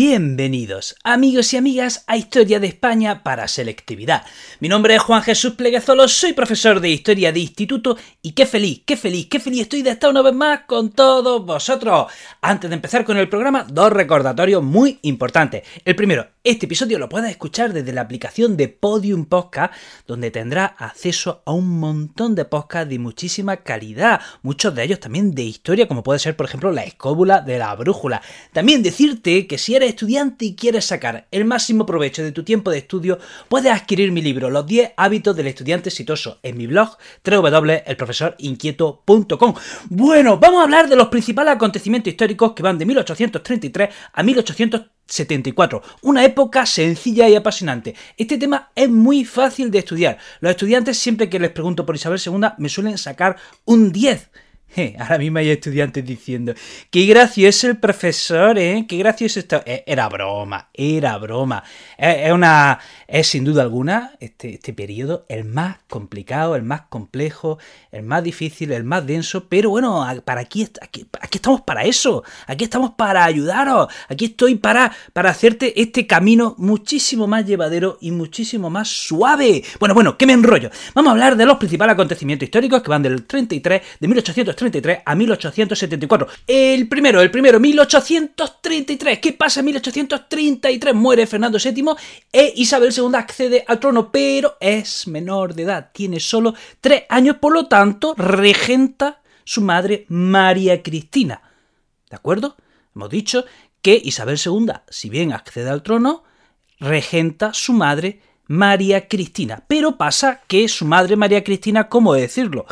Bienvenidos, amigos y amigas, a Historia de España para Selectividad. Mi nombre es Juan Jesús Pleguezolo, soy profesor de Historia de Instituto y qué feliz, qué feliz, qué feliz estoy de estar una vez más con todos vosotros. Antes de empezar con el programa, dos recordatorios muy importantes. El primero, este episodio lo puedes escuchar desde la aplicación de Podium Podcast, donde tendrás acceso a un montón de podcasts de muchísima calidad, muchos de ellos también de historia, como puede ser, por ejemplo, la escóbula de la brújula. También decirte que si eres estudiante y quieres sacar el máximo provecho de tu tiempo de estudio, puedes adquirir mi libro Los 10 hábitos del estudiante exitoso en mi blog www.elprofesorinquieto.com. Bueno, vamos a hablar de los principales acontecimientos históricos que van de 1833 a 1874, una época sencilla y apasionante. Este tema es muy fácil de estudiar. Los estudiantes siempre que les pregunto por Isabel II me suelen sacar un 10. ahora mismo hay estudiantes diciendo, qué gracioso el profesor, ¿eh? Qué gracioso esto. Eh, era broma, era broma. Es, una, es sin duda alguna este, este periodo el más complicado, el más complejo, el más difícil, el más denso, pero bueno, para aquí, aquí, estamos para eso, aquí estamos para ayudaros, aquí estoy para, para hacerte este camino muchísimo más llevadero y muchísimo más suave. Bueno, bueno, que me enrollo. Vamos a hablar de los principales acontecimientos históricos que van del 33 de 1833 a 1874. El primero, el primero, 1833. ¿Qué pasa en 1833? Muere Fernando VII e Isabel II accede al trono, pero es menor de edad, tiene solo tres años, por lo tanto, regenta su madre María Cristina. ¿De acuerdo? Hemos dicho que Isabel II, si bien accede al trono, regenta su madre María Cristina. Pero pasa que su madre María Cristina, ¿cómo decirlo?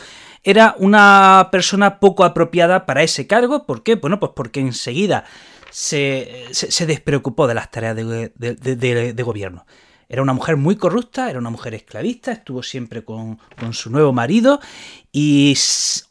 Era una persona poco apropiada para ese cargo. ¿Por qué? Bueno, pues porque enseguida se, despreocupó de las tareas de gobierno. Era una mujer muy corrupta, era una mujer esclavista, estuvo siempre con, con, su nuevo marido y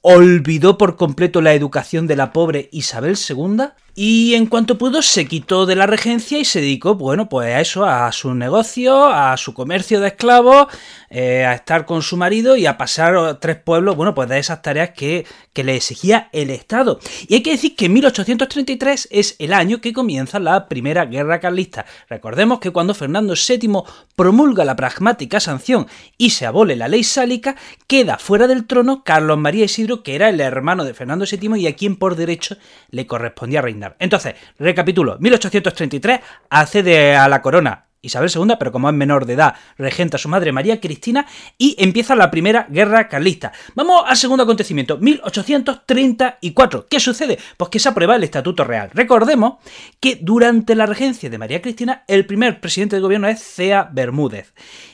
olvidó por completo la educación de la pobre Isabel II y en cuanto pudo se quitó de la regencia y se dedicó, bueno, pues a eso, a su negocio, a su comercio de esclavos, eh, a estar con su marido y a pasar tres pueblos, bueno, pues de esas tareas que, que le exigía el Estado. Y hay que decir que 1833 es el año que comienza la Primera Guerra Carlista. Recordemos que cuando Fernando VII promulga la pragmática sanción y se abole la ley sálica, queda fuera del trono Carlos María Isidro, que era el hermano de Fernando VII y a quien por derecho le correspondía reinar. Entonces, recapitulo, 1833 accede a la corona Isabel II, pero como es menor de edad, regenta a su madre María Cristina y empieza la primera guerra carlista. Vamos al segundo acontecimiento, 1834. ¿Qué sucede? Pues que se aprueba el Estatuto Real. Recordemos que durante la regencia de María Cristina, el primer presidente del gobierno es Cea Bermúdez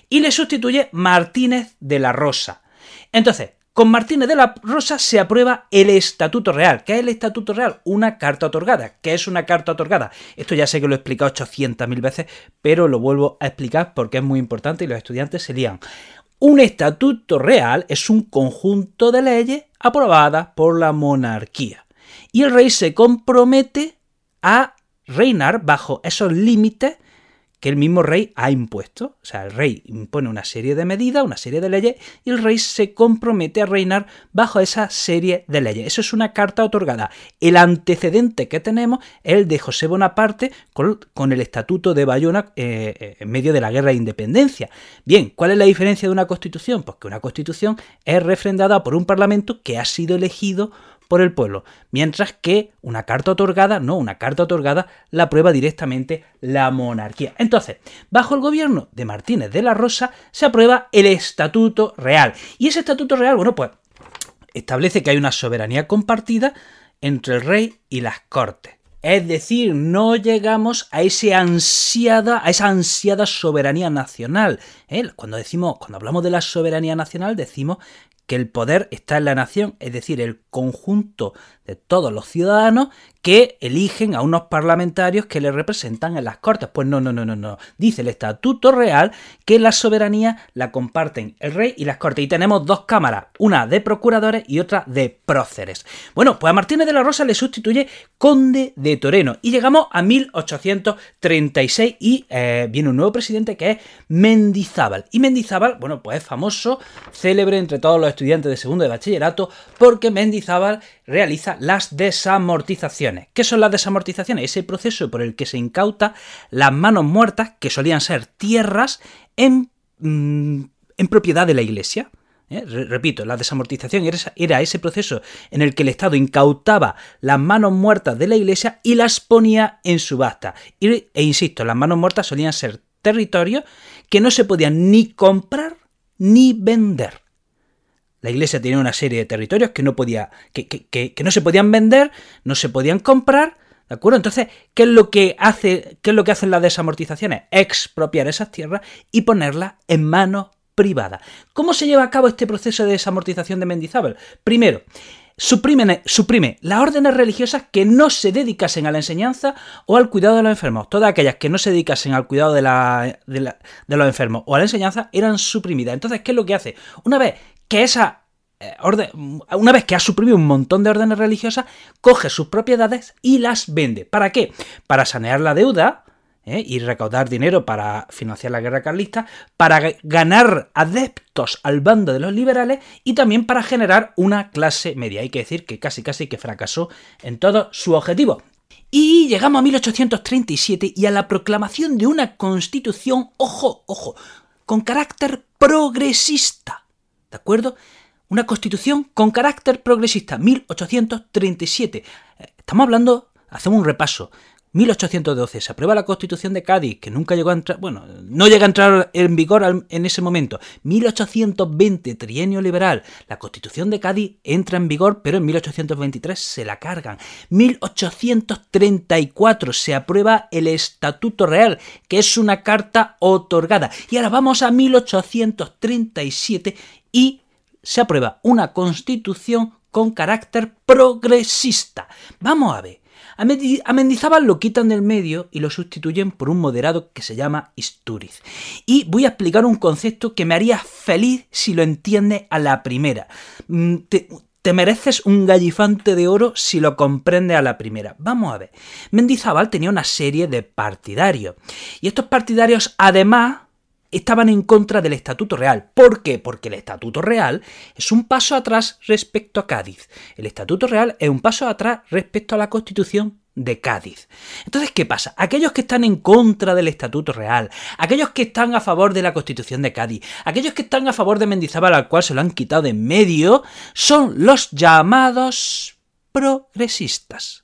y le sustituye Martínez de la Rosa. Entonces, con Martínez de la Rosa se aprueba el Estatuto Real. ¿Qué es el Estatuto Real? Una carta otorgada. ¿Qué es una carta otorgada? Esto ya sé que lo he explicado 800.000 veces, pero lo vuelvo a explicar porque es muy importante y los estudiantes se lían. Un estatuto real es un conjunto de leyes aprobadas por la monarquía. Y el rey se compromete a reinar bajo esos límites que el mismo rey ha impuesto. O sea, el rey impone una serie de medidas, una serie de leyes, y el rey se compromete a reinar bajo esa serie de leyes. Eso es una carta otorgada. El antecedente que tenemos es el de José Bonaparte con, el Estatuto de Bayona eh, eh, en medio de la Guerra de Independencia. Bien, ¿cuál es la diferencia de una constitución? Pues que una constitución es refrendada por un parlamento que ha sido elegido por el pueblo, mientras que una carta otorgada, no, una carta otorgada la aprueba directamente la monarquía. Entonces, bajo el gobierno de Martínez de la Rosa se aprueba el Estatuto Real. Y ese Estatuto Real, bueno, pues establece que hay una soberanía compartida entre el rey y las cortes. Es decir, no llegamos a, ese ansiada, a esa ansiada soberanía nacional. ¿eh? Cuando decimos, cuando hablamos de la soberanía nacional, decimos que el poder está en la nación, es decir, el conjunto de todos los ciudadanos que eligen a unos parlamentarios que le representan en las Cortes. Pues no, no, no, no, no. Dice el Estatuto Real que la soberanía la comparten el rey y las Cortes. Y tenemos dos cámaras, una de procuradores y otra de próceres. Bueno, pues a Martínez de la Rosa le sustituye conde de Toreno. Y llegamos a 1836 y eh, viene un nuevo presidente que es Mendizábal. Y Mendizábal, bueno, pues es famoso, célebre entre todos los estudiantes de segundo de bachillerato, porque Mendizábal realiza las desamortizaciones. ¿Qué son las desamortizaciones? Ese proceso por el que se incauta las manos muertas, que solían ser tierras, en, mm, en propiedad de la iglesia. ¿eh? Repito, la desamortización era ese proceso en el que el Estado incautaba las manos muertas de la iglesia y las ponía en subasta. e insisto, las manos muertas solían ser territorios que no se podían ni comprar ni vender. La iglesia tenía una serie de territorios que no, podía, que, que, no se podían vender, no se podían comprar, ¿de acuerdo? Entonces, ¿qué es lo que hace, qué es lo que hacen las desamortizaciones? Expropiar esas tierras y ponerlas en manos privadas. ¿Cómo se lleva a cabo este proceso de desamortización de Mendizábal? Primero, Suprime, suprime, las órdenes religiosas que no se dedicasen a la enseñanza o al cuidado de los enfermos. Todas aquellas que no se dedicasen al cuidado de, la, de, de los enfermos o a la enseñanza eran suprimidas. Entonces, ¿qué es lo que hace? Una vez que esa eh, orden, una vez que ha suprimido un montón de órdenes religiosas, coge sus propiedades y las vende. ¿Para qué? Para sanear la deuda ¿eh? y recaudar dinero para financiar la guerra carlista, para ganar adeptos al bando de los liberales y también para generar una clase media. Hay que decir que casi casi que fracasó en todo su objetivo. Y llegamos a 1837 y a la proclamación de una constitución, ojo, ojo, con carácter progresista. ¿De acuerdo? Una constitución con carácter progresista, 1837. Estamos hablando, hacemos un repaso. 1812 se aprueba la Constitución de Cádiz, que nunca llegó a entrar, bueno, no llega a entrar en vigor en ese momento. 1820, trienio liberal, la Constitución de Cádiz entra en vigor, pero en 1823 se la cargan. 1834 se aprueba el Estatuto Real, que es una carta otorgada. Y ahora vamos a 1837 y se aprueba una constitución con carácter progresista. Vamos a ver. A Mendizábal lo quitan del medio y lo sustituyen por un moderado que se llama Istúriz. Y voy a explicar un concepto que me haría feliz si lo entiende a la primera. Mm, te, te mereces un gallifante de oro si lo comprende a la primera. Vamos a ver. Mendizábal tenía una serie de partidarios. Y estos partidarios, además, estaban en contra del Estatuto Real. ¿Por qué? Porque el Estatuto Real es un paso atrás respecto a Cádiz. El Estatuto Real es un paso atrás respecto a la Constitución de Cádiz. Entonces, ¿qué pasa? Aquellos que están en contra del Estatuto Real, aquellos que están a favor de la Constitución de Cádiz, aquellos que están a favor de Mendizábal al cual se lo han quitado de en medio, son los llamados progresistas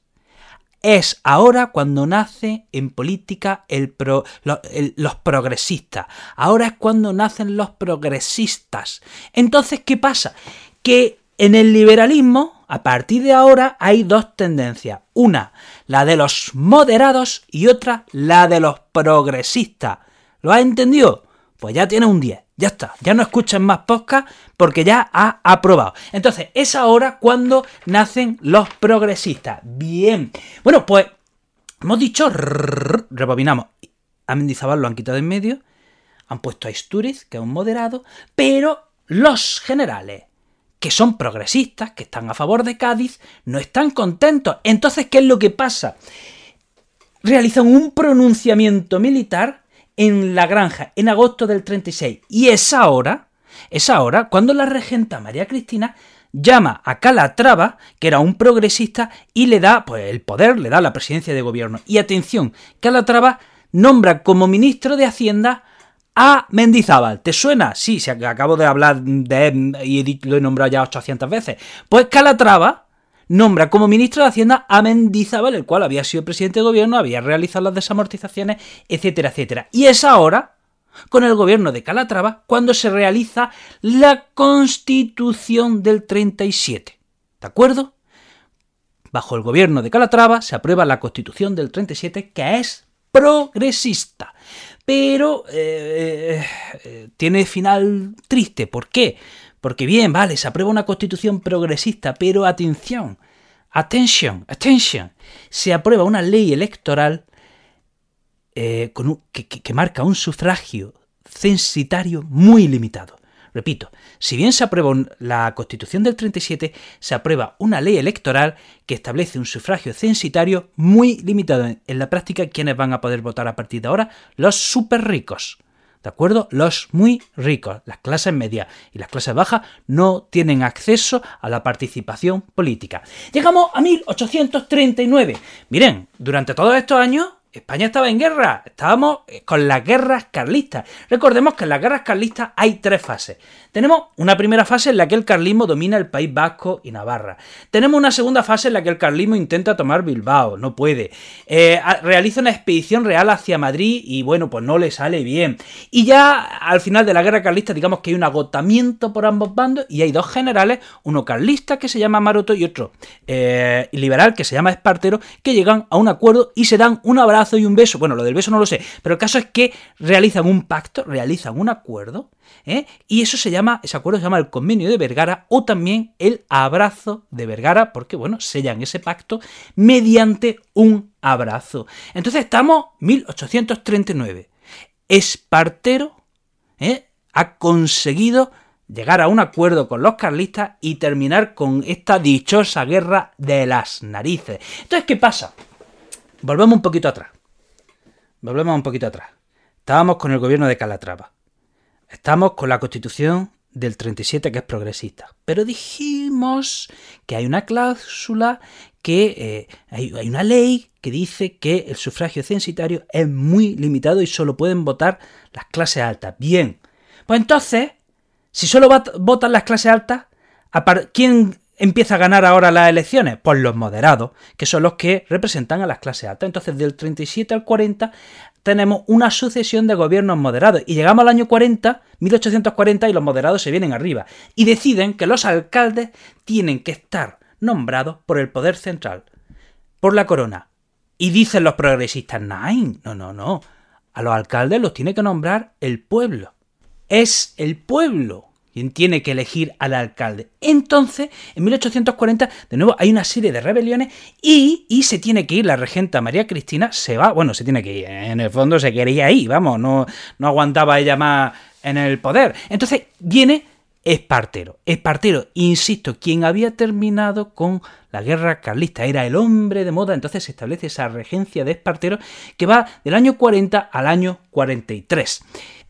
es ahora cuando nace en política el los progresistas. Ahora es cuando nacen los progresistas. Entonces, ¿qué pasa? Que en el liberalismo, a partir de ahora, hay dos tendencias. Una, la de los moderados y otra, la de los progresistas. ¿Lo has entendido? Pues ya tiene un 10. Ya está, ya no escuchen más podcast porque ya ha aprobado. Entonces, es ahora cuando nacen los progresistas. Bien. Bueno, pues hemos dicho, rebobinamos. A Mendizábal lo han quitado en medio, han puesto a Isturiz, que es un moderado, pero los generales, que son progresistas, que están a favor de Cádiz, no están contentos. Entonces, ¿qué es lo que pasa? Realizan un pronunciamiento militar en la granja en agosto del 36. Y es ahora, es ahora cuando la regenta María Cristina llama a Calatrava, que era un progresista, y le da pues, el poder, le da la presidencia de gobierno. Y atención, Calatrava nombra como ministro de Hacienda a Mendizábal. ¿Te suena? Sí, si acabo de hablar de él y lo he nombrado ya 800 veces. Pues Calatrava nombra como ministro de Hacienda a Mendizábal, el cual había sido presidente de gobierno, había realizado las desamortizaciones, etcétera, etcétera. Y es ahora, con el gobierno de Calatrava, cuando se realiza la Constitución del 37. ¿De acuerdo? Bajo el gobierno de Calatrava se aprueba la Constitución del 37, que es progresista. Pero eh, eh, tiene final triste. ¿Por qué? Porque bien, vale, se aprueba una constitución progresista, pero atención, atención, atención, se aprueba una ley electoral eh, con que, marca un sufragio censitario muy limitado. Repito, si bien se aprueba la Constitución del 37, se aprueba una ley electoral que establece un sufragio censitario muy limitado. En la práctica, ¿quiénes van a poder votar a partir de ahora? Los súper ricos. ¿De acuerdo? Los muy ricos, las clases medias y las clases bajas no tienen acceso a la participación política. Llegamos a 1839. Miren, durante todos estos años España estaba en guerra, estábamos eh, con las guerras carlistas. Recordemos que en las guerras carlistas hay tres fases. Tenemos una primera fase en la que el carlismo domina el País Vasco y Navarra. Tenemos una segunda fase en la que el carlismo intenta tomar Bilbao, no puede. Eh, realiza una expedición real hacia Madrid y bueno, pues no le sale bien. Y ya al final de la guerra carlista digamos que hay un agotamiento por ambos bandos y hay dos generales, uno carlista que se llama Maroto y otro eh, liberal que se llama Espartero, que llegan a un acuerdo y se dan un abrazo y un beso. Bueno, lo del beso no lo sé, pero el caso es que realizan un pacto, realizan un acuerdo, ¿eh? y eso se llama, ese acuerdo se llama el convenio de Vergara o también el abrazo de Vergara, porque bueno, sellan ese pacto mediante un abrazo. Entonces estamos 1839. Espartero ¿eh? ha conseguido llegar a un acuerdo con los carlistas y terminar con esta dichosa guerra de las narices. Entonces, ¿qué pasa? Volvemos un poquito atrás. Volvemos un poquito atrás. Estábamos con el gobierno de Calatrava. Estamos con la constitución del 37 que es progresista. Pero dijimos que hay una cláusula, que eh, hay, hay, una ley que dice que el sufragio censitario es muy limitado y solo pueden votar las clases altas. Bien, pues entonces, si solo votan las clases altas, ¿quién empieza a ganar ahora las elecciones? Pues los moderados, que son los que representan a las clases altas. Entonces, del 37 al 40 tenemos una sucesión de gobiernos moderados y llegamos al año 40, 1840 y los moderados se vienen arriba y deciden que los alcaldes tienen que estar nombrados por el poder central, por la corona. Y dicen los progresistas, no, no, no, a los alcaldes los tiene que nombrar el pueblo. Es el pueblo quien tiene que elegir al alcalde. Entonces, en 1840, de nuevo, hay una serie de rebeliones y, se tiene que ir la regenta María Cristina, se va, bueno, se tiene que ir, en el fondo se quería ir, vamos, no, no aguantaba ella más en el poder. Entonces, viene Espartero. Espartero, insisto, quien había terminado con la guerra carlista, era el hombre de moda, entonces se establece esa regencia de Espartero que va del año 40 al año 43.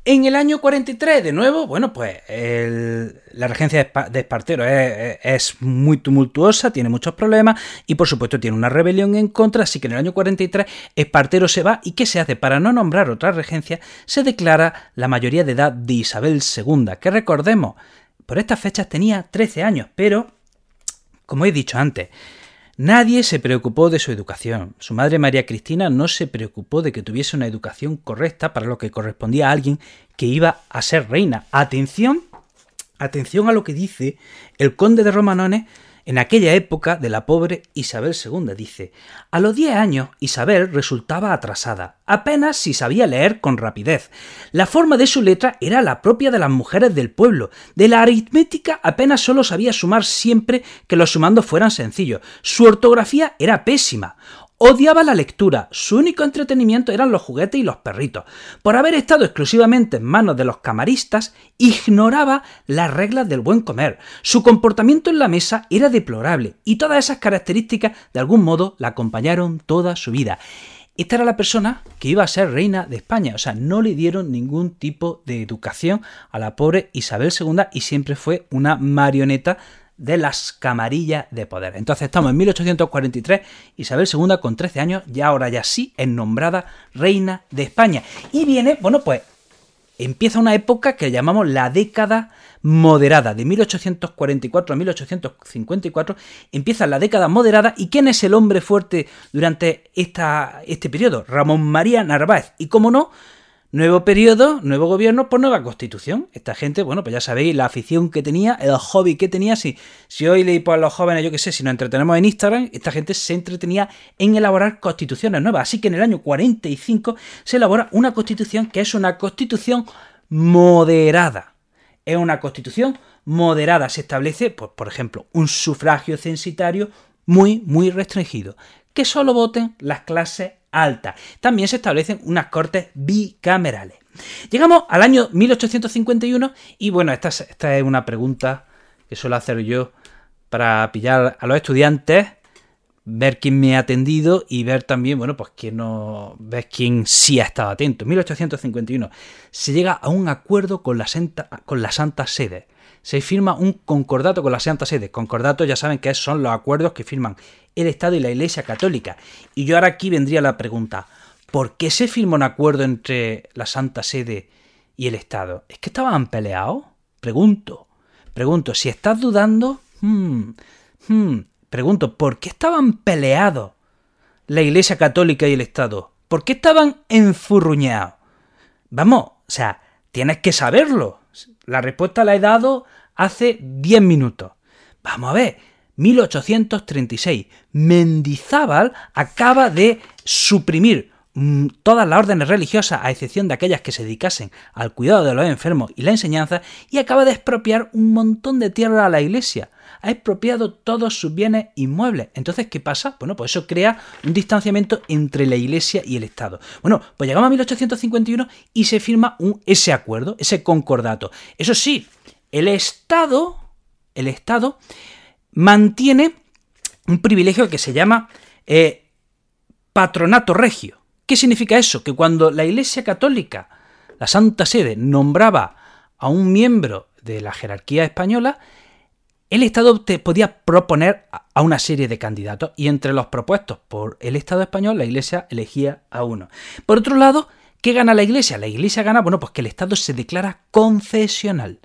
En el año 43, de nuevo, bueno, pues la regencia de Espartero es, muy tumultuosa, tiene muchos problemas y por supuesto tiene una rebelión en contra, así que en el año 43 Espartero se va y ¿qué se hace? Para no nombrar otra regencia, se declara la mayoría de edad de Isabel II, que recordemos, por estas fechas tenía 13 años, pero, como he dicho antes, Nadie se preocupó de su educación. Su madre María Cristina no se preocupó de que tuviese una educación correcta para lo que correspondía a alguien que iba a ser reina. Atención, atención a lo que dice el conde de Romanones en aquella época de la pobre Isabel II dice, a los 10 años Isabel resultaba atrasada, apenas si sabía leer con rapidez. La forma de su letra era la propia de las mujeres del pueblo. De la aritmética apenas solo sabía sumar siempre que los sumandos fueran sencillos. Su ortografía era pésima. Odiaba la lectura, su único entretenimiento eran los juguetes y los perritos. Por haber estado exclusivamente en manos de los camaristas, ignoraba las reglas del buen comer. Su comportamiento en la mesa era deplorable y todas esas características de algún modo la acompañaron toda su vida. Esta era la persona que iba a ser reina de España, o sea, no le dieron ningún tipo de educación a la pobre Isabel II y siempre fue una marioneta de las camarillas de poder. Entonces estamos en 1843, Isabel II con 13 años, ya ahora ya sí es nombrada reina de España. Y viene, bueno, pues empieza una época que llamamos la década moderada, de 1844 a 1854, empieza la década moderada. ¿Y quién es el hombre fuerte durante esta, este periodo? Ramón María Narváez. Y como no, Nuevo periodo, nuevo gobierno por nueva constitución. Esta gente, bueno, pues ya sabéis la afición que tenía, el hobby que tenía. Si, si hoy leí por los jóvenes, yo qué sé, si nos entretenemos en Instagram, esta gente se entretenía en elaborar constituciones nuevas. Así que en el año 45 se elabora una constitución que es una constitución moderada. Es una constitución moderada. Se establece, pues, por ejemplo, un sufragio censitario muy, muy restringido. Que solo voten las clases alta. También se establecen unas cortes bicamerales. Llegamos al año 1851 y bueno, esta es, una pregunta que suelo hacer yo para pillar a los estudiantes, ver quién me ha atendido y ver también, bueno, pues quién no, ver quién sí ha estado atento. 1851 se llega a un acuerdo con la, con la Santa Sede se firma un concordato con la Santa Sede. Concordato ya saben que son los acuerdos que firman el Estado y la Iglesia Católica. Y yo ahora aquí vendría la pregunta, ¿por qué se firma un acuerdo entre la Santa Sede y el Estado? ¿Es que estaban peleados? Pregunto. Pregunto, si estás dudando, hmm, hmm, pregunto, ¿por qué estaban peleados la Iglesia Católica y el Estado? ¿Por qué estaban enfurruñados? Vamos, o sea, tienes que saberlo. La respuesta la he dado hace 10 minutos. Vamos a ver, 1836. Mendizábal acaba de suprimir mm, todas las órdenes religiosas, a excepción de aquellas que se dedicasen al cuidado de los enfermos y la enseñanza, y acaba de expropiar un montón de tierra a la iglesia. Ha expropiado todos sus bienes inmuebles. Entonces, ¿qué pasa? Bueno, pues eso crea un distanciamiento entre la iglesia y el Estado. Bueno, pues llegamos a 1851 y se firma un, ese acuerdo, ese concordato. Eso sí, el Estado, el Estado mantiene un privilegio que se llama eh, patronato regio. ¿Qué significa eso? Que cuando la Iglesia Católica, la Santa Sede, nombraba a un miembro de la jerarquía española, el Estado te podía proponer a una serie de candidatos y entre los propuestos por el Estado español la Iglesia elegía a uno. Por otro lado, ¿qué gana la Iglesia? La Iglesia gana, bueno, pues que el Estado se declara confesional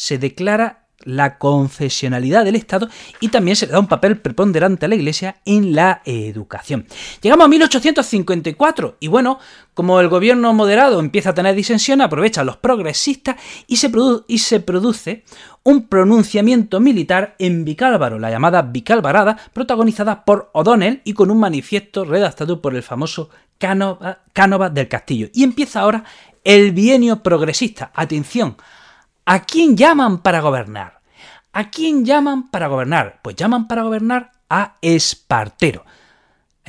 se declara la confesionalidad del Estado y también se le da un papel preponderante a la Iglesia en la educación. Llegamos a 1854 y bueno, como el gobierno moderado empieza a tener disensión, aprovechan los progresistas y se, y se produce un pronunciamiento militar en Vicálvaro, la llamada Vicalvarada, protagonizada por O'Donnell y con un manifiesto redactado por el famoso Cánova del Castillo. Y empieza ahora el bienio progresista. Atención, ¿A quién llaman para gobernar? ¿A quién llaman para gobernar? Pues llaman para gobernar a Espartero.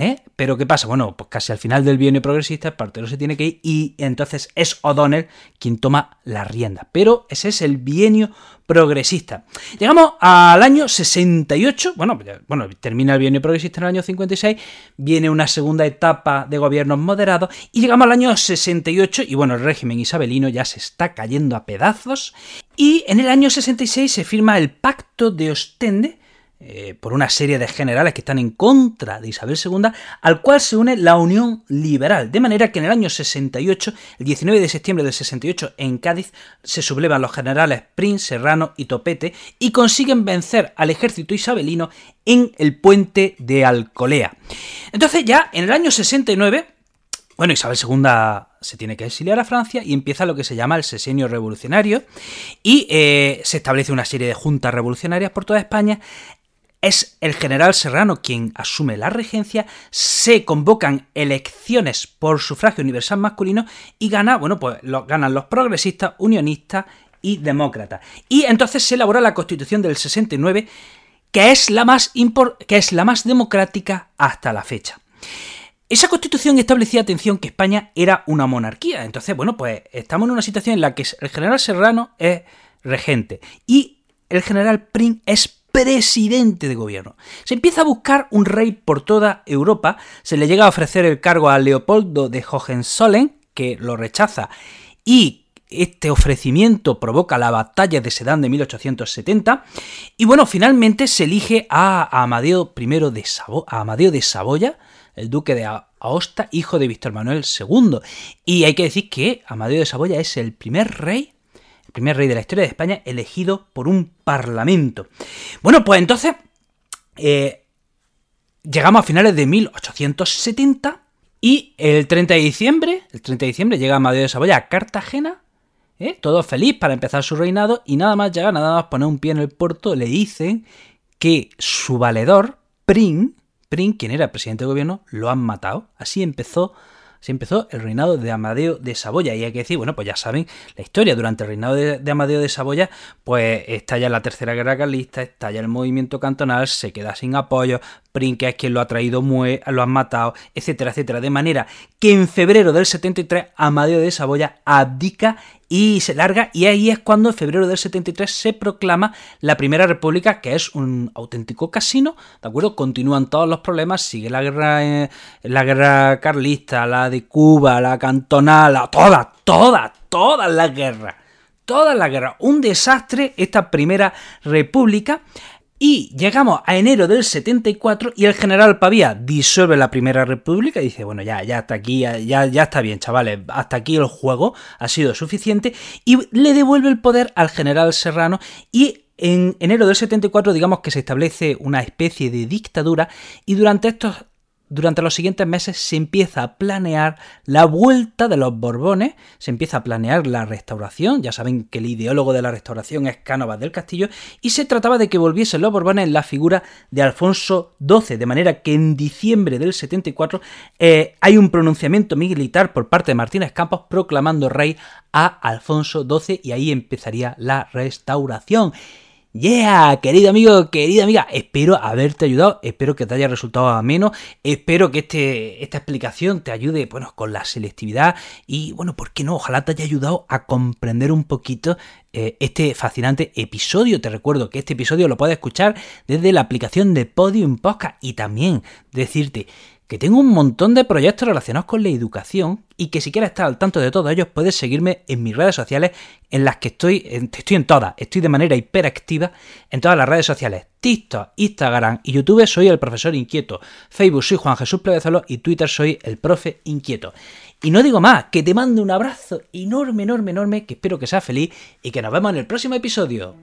¿Eh? Pero ¿qué pasa? Bueno, pues casi al final del bienio progresista, Espartero se tiene que ir y entonces es O'Donnell quien toma la rienda. Pero ese es el bienio progresista. Llegamos al año 68, bueno, bueno, termina el bienio progresista en el año 56, viene una segunda etapa de gobiernos moderados y llegamos al año 68 y bueno, el régimen isabelino ya se está cayendo a pedazos y en el año 66 se firma el Pacto de Ostende, eh, por una serie de generales que están en contra de Isabel II, al cual se une la Unión Liberal. De manera que en el año 68, el 19 de septiembre del 68, en Cádiz, se sublevan los generales Prince, Serrano y Topete y consiguen vencer al ejército isabelino en el puente de Alcolea. Entonces ya en el año 69, bueno, Isabel II se tiene que exiliar a Francia y empieza lo que se llama el sesenio revolucionario y eh, se establece una serie de juntas revolucionarias por toda España es el general Serrano quien asume la regencia, se convocan elecciones por sufragio universal masculino y gana, bueno, pues ganan los progresistas, unionistas y demócratas. Y entonces se elabora la Constitución del 69, que es la más, que es la más democrática hasta la fecha. Esa constitución establecía, atención, que España era una monarquía. Entonces, bueno, pues estamos en una situación en la que el general Serrano es regente y el general Prim es presidente de gobierno. Se empieza a buscar un rey por toda Europa, se le llega a ofrecer el cargo a Leopoldo de Hohenzollern, que lo rechaza, y este ofrecimiento provoca la batalla de Sedán de 1870, y bueno, finalmente se elige a Amadeo I de, Sabo a Amadeo de Saboya, el duque de Aosta, hijo de Víctor Manuel II. Y hay que decir que Amadeo de Saboya es el primer rey, primer rey de la historia de España elegido por un parlamento. Bueno, pues entonces eh, llegamos a finales de 1870 y el 30 de diciembre, el 30 de diciembre llega Amadeo de Saboya a Cartagena, ¿eh? todo feliz para empezar su reinado y nada más llega, nada más poner un pie en el puerto, le dicen que su valedor, Prin, Prin, quien era presidente de gobierno, lo han matado. Así empezó se empezó el reinado de Amadeo de Saboya. Y hay que decir, bueno, pues ya saben la historia. Durante el reinado de, Amadeo de Saboya, pues estalla la tercera guerra carlista, estalla el movimiento cantonal, se queda sin apoyo, Prin, que es quien lo ha traído, lo han matado, etcétera, etcétera. De manera que en febrero del 73 Amadeo de Saboya abdica y se larga y ahí es cuando en febrero del 73 se proclama la Primera República, que es un auténtico casino, ¿de acuerdo? Continúan todos los problemas, sigue la guerra, eh, la guerra carlista, la de Cuba, la cantonal, todas, todas, todas las guerras. Todas las guerras. Un desastre esta Primera República. Y llegamos a enero del 74 y el general Pavía disuelve la Primera República y dice, bueno, ya, ya hasta aquí, ya, ya está bien, chavales, hasta aquí el juego ha sido suficiente y le devuelve el poder al general Serrano y en enero del 74 digamos que se establece una especie de dictadura y durante estos durante los siguientes meses se empieza a planear la vuelta de los Borbones, se empieza a planear la restauración, ya saben que el ideólogo de la restauración es Cánovas del Castillo, y se trataba de que volviesen los Borbones en la figura de Alfonso XII, de manera que en diciembre del 74 eh, hay un pronunciamiento militar por parte de Martínez Campos proclamando rey a Alfonso XII y ahí empezaría la restauración. Yeah, querido amigo, querida amiga, espero haberte ayudado, espero que te haya resultado ameno, espero que este, esta explicación te ayude bueno, con la selectividad y bueno, ¿por qué no? Ojalá te haya ayudado a comprender un poquito eh, este fascinante episodio. Te recuerdo que este episodio lo puedes escuchar desde la aplicación de Podium Podcast y también decirte que tengo un montón de proyectos relacionados con la educación y que si quieres estar al tanto de todos ellos puedes seguirme en mis redes sociales en las que estoy, estoy en todas, estoy de manera hiperactiva en todas las redes sociales, TikTok, Instagram y YouTube soy el profesor inquieto, Facebook soy Juan Jesús Plevezolo y Twitter soy el profe inquieto. Y no digo más, que te mando un abrazo enorme, enorme, enorme, que espero que seas feliz y que nos vemos en el próximo episodio.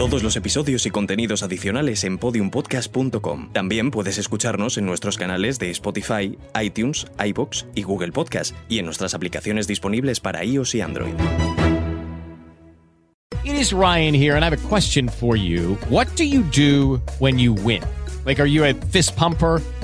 Todos los episodios y contenidos adicionales en podiumpodcast.com. También puedes escucharnos en nuestros canales de Spotify, iTunes, iBox y Google Podcast y en nuestras aplicaciones disponibles para iOS y Android. It is Ryan here and I have a question for you. What do you do when you win? Like are you a fist pumper?